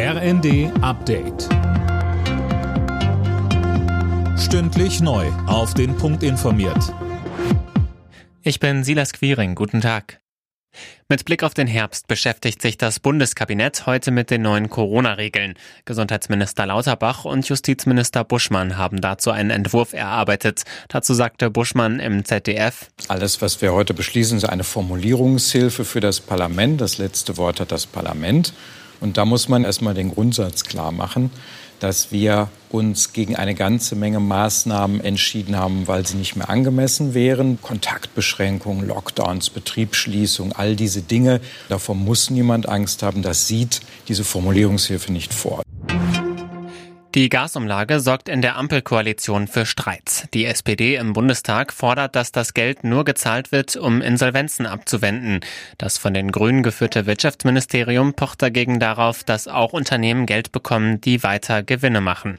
RND Update. Stündlich neu. Auf den Punkt informiert. Ich bin Silas Quiring. Guten Tag. Mit Blick auf den Herbst beschäftigt sich das Bundeskabinett heute mit den neuen Corona-Regeln. Gesundheitsminister Lauterbach und Justizminister Buschmann haben dazu einen Entwurf erarbeitet. Dazu sagte Buschmann im ZDF. Alles, was wir heute beschließen, ist eine Formulierungshilfe für das Parlament. Das letzte Wort hat das Parlament. Und da muss man erstmal den Grundsatz klar machen, dass wir uns gegen eine ganze Menge Maßnahmen entschieden haben, weil sie nicht mehr angemessen wären. Kontaktbeschränkungen, Lockdowns, Betriebsschließung, all diese Dinge. Davor muss niemand Angst haben. Das sieht diese Formulierungshilfe nicht vor. Die Gasumlage sorgt in der Ampelkoalition für Streit. Die SPD im Bundestag fordert, dass das Geld nur gezahlt wird, um Insolvenzen abzuwenden. Das von den Grünen geführte Wirtschaftsministerium pocht dagegen darauf, dass auch Unternehmen Geld bekommen, die weiter Gewinne machen.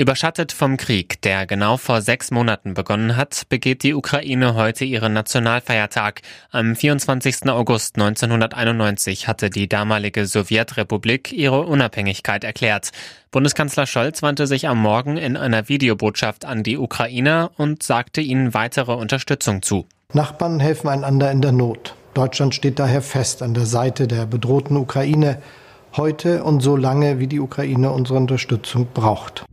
Überschattet vom Krieg, der genau vor sechs Monaten begonnen hat, begeht die Ukraine heute ihren Nationalfeiertag. Am 24. August 1991 hatte die damalige Sowjetrepublik ihre Unabhängigkeit erklärt. Bundeskanzler Scholz wandte sich am Morgen in einer Videobotschaft an die Ukrainer und sagte ihnen weitere Unterstützung zu. Nachbarn helfen einander in der Not. Deutschland steht daher fest an der Seite der bedrohten Ukraine, heute und so lange, wie die Ukraine unsere Unterstützung braucht.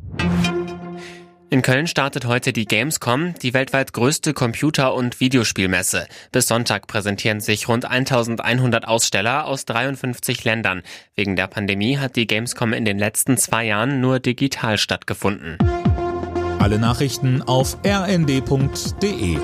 In Köln startet heute die Gamescom, die weltweit größte Computer- und Videospielmesse. Bis Sonntag präsentieren sich rund 1100 Aussteller aus 53 Ländern. Wegen der Pandemie hat die Gamescom in den letzten zwei Jahren nur digital stattgefunden. Alle Nachrichten auf rnd.de